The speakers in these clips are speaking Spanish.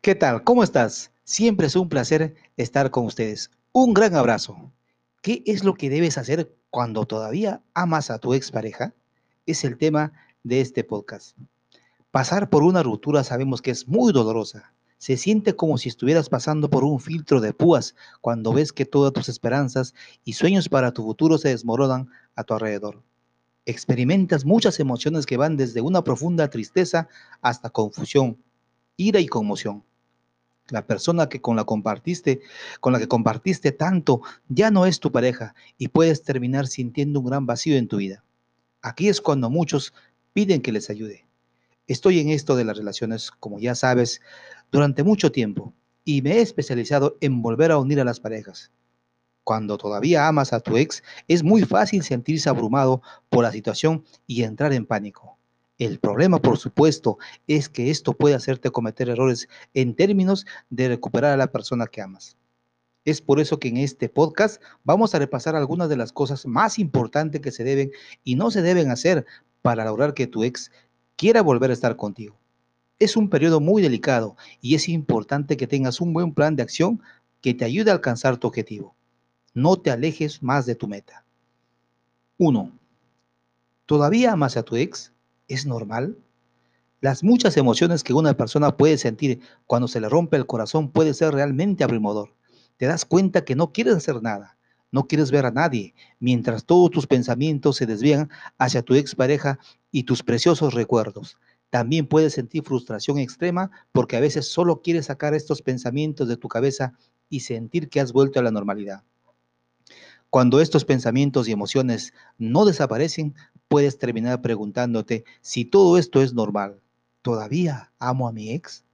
¿Qué tal? ¿Cómo estás? Siempre es un placer estar con ustedes. Un gran abrazo. ¿Qué es lo que debes hacer cuando todavía amas a tu expareja? Es el tema de este podcast. Pasar por una ruptura sabemos que es muy dolorosa. Se siente como si estuvieras pasando por un filtro de púas cuando ves que todas tus esperanzas y sueños para tu futuro se desmoronan a tu alrededor. Experimentas muchas emociones que van desde una profunda tristeza hasta confusión, ira y conmoción. La persona que con la compartiste, con la que compartiste tanto, ya no es tu pareja y puedes terminar sintiendo un gran vacío en tu vida. Aquí es cuando muchos piden que les ayude. Estoy en esto de las relaciones, como ya sabes, durante mucho tiempo y me he especializado en volver a unir a las parejas. Cuando todavía amas a tu ex, es muy fácil sentirse abrumado por la situación y entrar en pánico. El problema, por supuesto, es que esto puede hacerte cometer errores en términos de recuperar a la persona que amas. Es por eso que en este podcast vamos a repasar algunas de las cosas más importantes que se deben y no se deben hacer para lograr que tu ex quiera volver a estar contigo. Es un periodo muy delicado y es importante que tengas un buen plan de acción que te ayude a alcanzar tu objetivo. No te alejes más de tu meta. 1. ¿Todavía amas a tu ex? ¿Es normal? Las muchas emociones que una persona puede sentir cuando se le rompe el corazón puede ser realmente abrumador. Te das cuenta que no quieres hacer nada, no quieres ver a nadie, mientras todos tus pensamientos se desvían hacia tu expareja y tus preciosos recuerdos. También puedes sentir frustración extrema porque a veces solo quieres sacar estos pensamientos de tu cabeza y sentir que has vuelto a la normalidad. Cuando estos pensamientos y emociones no desaparecen, puedes terminar preguntándote si todo esto es normal. ¿Todavía amo a mi ex?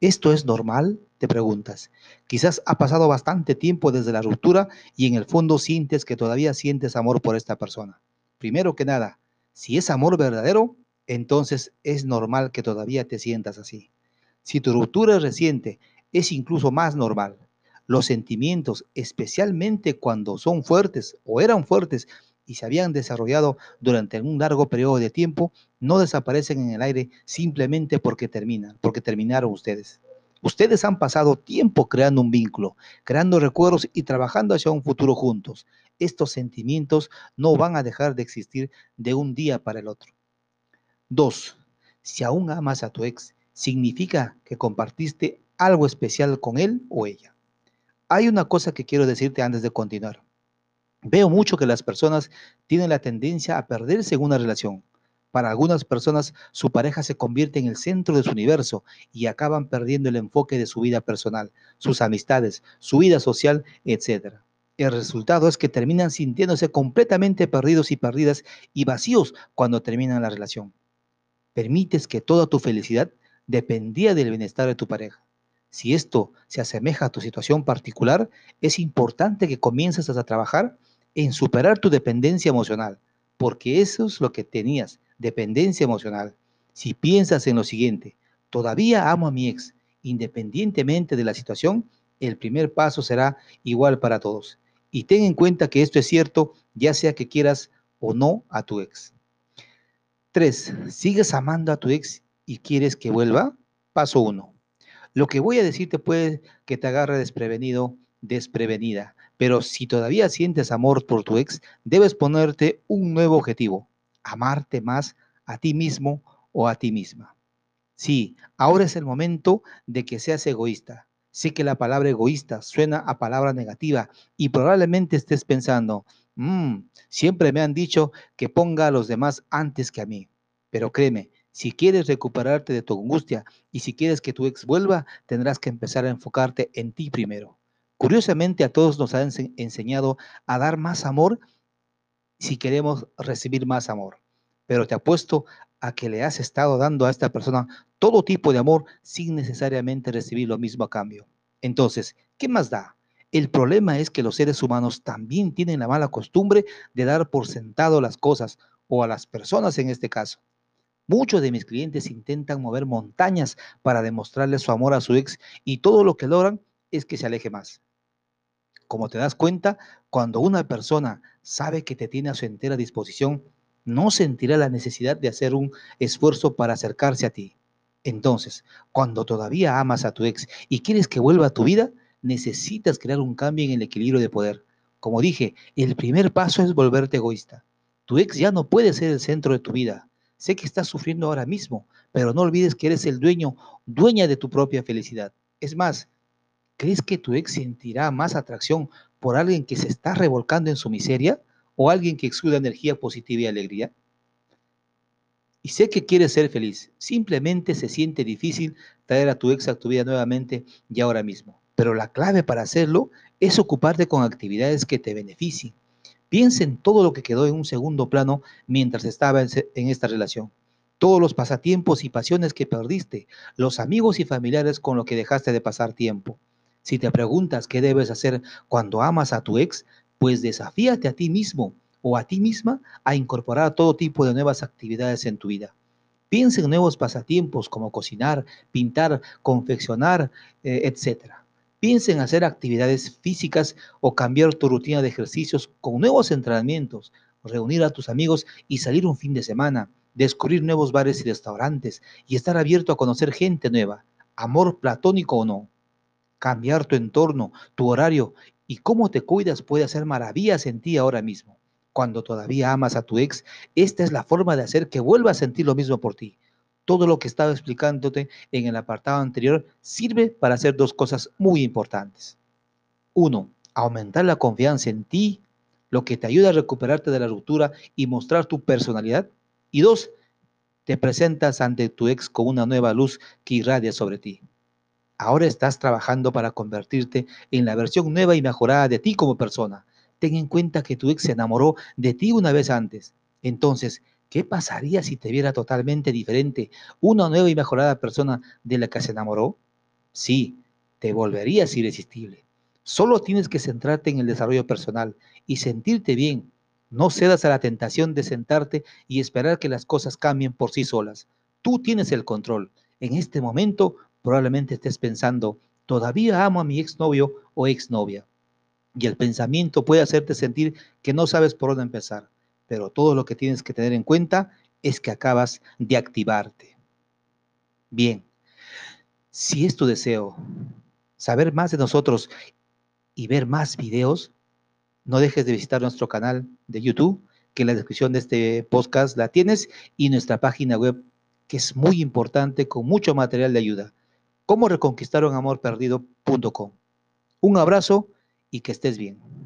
¿Esto es normal? Te preguntas. Quizás ha pasado bastante tiempo desde la ruptura y en el fondo sientes que todavía sientes amor por esta persona. Primero que nada, si es amor verdadero, entonces es normal que todavía te sientas así. Si tu ruptura es reciente, es incluso más normal. Los sentimientos, especialmente cuando son fuertes o eran fuertes, y se habían desarrollado durante un largo periodo de tiempo, no desaparecen en el aire simplemente porque terminan, porque terminaron ustedes. Ustedes han pasado tiempo creando un vínculo, creando recuerdos y trabajando hacia un futuro juntos. Estos sentimientos no van a dejar de existir de un día para el otro. Dos, si aún amas a tu ex, significa que compartiste algo especial con él o ella. Hay una cosa que quiero decirte antes de continuar. Veo mucho que las personas tienen la tendencia a perderse en una relación. Para algunas personas, su pareja se convierte en el centro de su universo y acaban perdiendo el enfoque de su vida personal, sus amistades, su vida social, etc. El resultado es que terminan sintiéndose completamente perdidos y perdidas y vacíos cuando terminan la relación. Permites que toda tu felicidad dependía del bienestar de tu pareja. Si esto se asemeja a tu situación particular, es importante que comiences a trabajar en superar tu dependencia emocional, porque eso es lo que tenías, dependencia emocional. Si piensas en lo siguiente, todavía amo a mi ex, independientemente de la situación, el primer paso será igual para todos. Y ten en cuenta que esto es cierto, ya sea que quieras o no a tu ex. 3. ¿Sigues amando a tu ex y quieres que vuelva? Paso 1. Lo que voy a decirte puede que te agarre desprevenido, desprevenida. Pero si todavía sientes amor por tu ex, debes ponerte un nuevo objetivo, amarte más a ti mismo o a ti misma. Sí, ahora es el momento de que seas egoísta. Sé que la palabra egoísta suena a palabra negativa y probablemente estés pensando, mm, siempre me han dicho que ponga a los demás antes que a mí. Pero créeme, si quieres recuperarte de tu angustia y si quieres que tu ex vuelva, tendrás que empezar a enfocarte en ti primero. Curiosamente a todos nos han enseñado a dar más amor si queremos recibir más amor. Pero te apuesto a que le has estado dando a esta persona todo tipo de amor sin necesariamente recibir lo mismo a cambio. Entonces, ¿qué más da? El problema es que los seres humanos también tienen la mala costumbre de dar por sentado las cosas o a las personas en este caso. Muchos de mis clientes intentan mover montañas para demostrarle su amor a su ex y todo lo que logran es que se aleje más. Como te das cuenta, cuando una persona sabe que te tiene a su entera disposición, no sentirá la necesidad de hacer un esfuerzo para acercarse a ti. Entonces, cuando todavía amas a tu ex y quieres que vuelva a tu vida, necesitas crear un cambio en el equilibrio de poder. Como dije, el primer paso es volverte egoísta. Tu ex ya no puede ser el centro de tu vida. Sé que estás sufriendo ahora mismo, pero no olvides que eres el dueño, dueña de tu propia felicidad. Es más, ¿crees que tu ex sentirá más atracción por alguien que se está revolcando en su miseria o alguien que exuda energía positiva y alegría? Y sé que quieres ser feliz, simplemente se siente difícil traer a tu ex a tu vida nuevamente y ahora mismo. Pero la clave para hacerlo es ocuparte con actividades que te beneficien. Piensa en todo lo que quedó en un segundo plano mientras estaba en esta relación. Todos los pasatiempos y pasiones que perdiste, los amigos y familiares con los que dejaste de pasar tiempo. Si te preguntas qué debes hacer cuando amas a tu ex, pues desafíate a ti mismo o a ti misma a incorporar todo tipo de nuevas actividades en tu vida. Piensa en nuevos pasatiempos como cocinar, pintar, confeccionar, eh, etc. Piensa en hacer actividades físicas o cambiar tu rutina de ejercicios con nuevos entrenamientos, reunir a tus amigos y salir un fin de semana, descubrir nuevos bares y restaurantes y estar abierto a conocer gente nueva, amor platónico o no. Cambiar tu entorno, tu horario y cómo te cuidas puede hacer maravillas en ti ahora mismo cuando todavía amas a tu ex, esta es la forma de hacer que vuelva a sentir lo mismo por ti. Todo lo que estaba explicándote en el apartado anterior sirve para hacer dos cosas muy importantes. Uno, aumentar la confianza en ti, lo que te ayuda a recuperarte de la ruptura y mostrar tu personalidad. Y dos, te presentas ante tu ex con una nueva luz que irradia sobre ti. Ahora estás trabajando para convertirte en la versión nueva y mejorada de ti como persona ten en cuenta que tu ex se enamoró de ti una vez antes. Entonces, ¿qué pasaría si te viera totalmente diferente, una nueva y mejorada persona de la que se enamoró? Sí, te volverías irresistible. Solo tienes que centrarte en el desarrollo personal y sentirte bien. No cedas a la tentación de sentarte y esperar que las cosas cambien por sí solas. Tú tienes el control. En este momento probablemente estés pensando, todavía amo a mi exnovio o exnovia. Y el pensamiento puede hacerte sentir que no sabes por dónde empezar, pero todo lo que tienes que tener en cuenta es que acabas de activarte. Bien, si es tu deseo saber más de nosotros y ver más videos, no dejes de visitar nuestro canal de YouTube, que en la descripción de este podcast la tienes, y nuestra página web, que es muy importante, con mucho material de ayuda. Cómo reconquistar amor perdido.com. Un abrazo y que estés bien.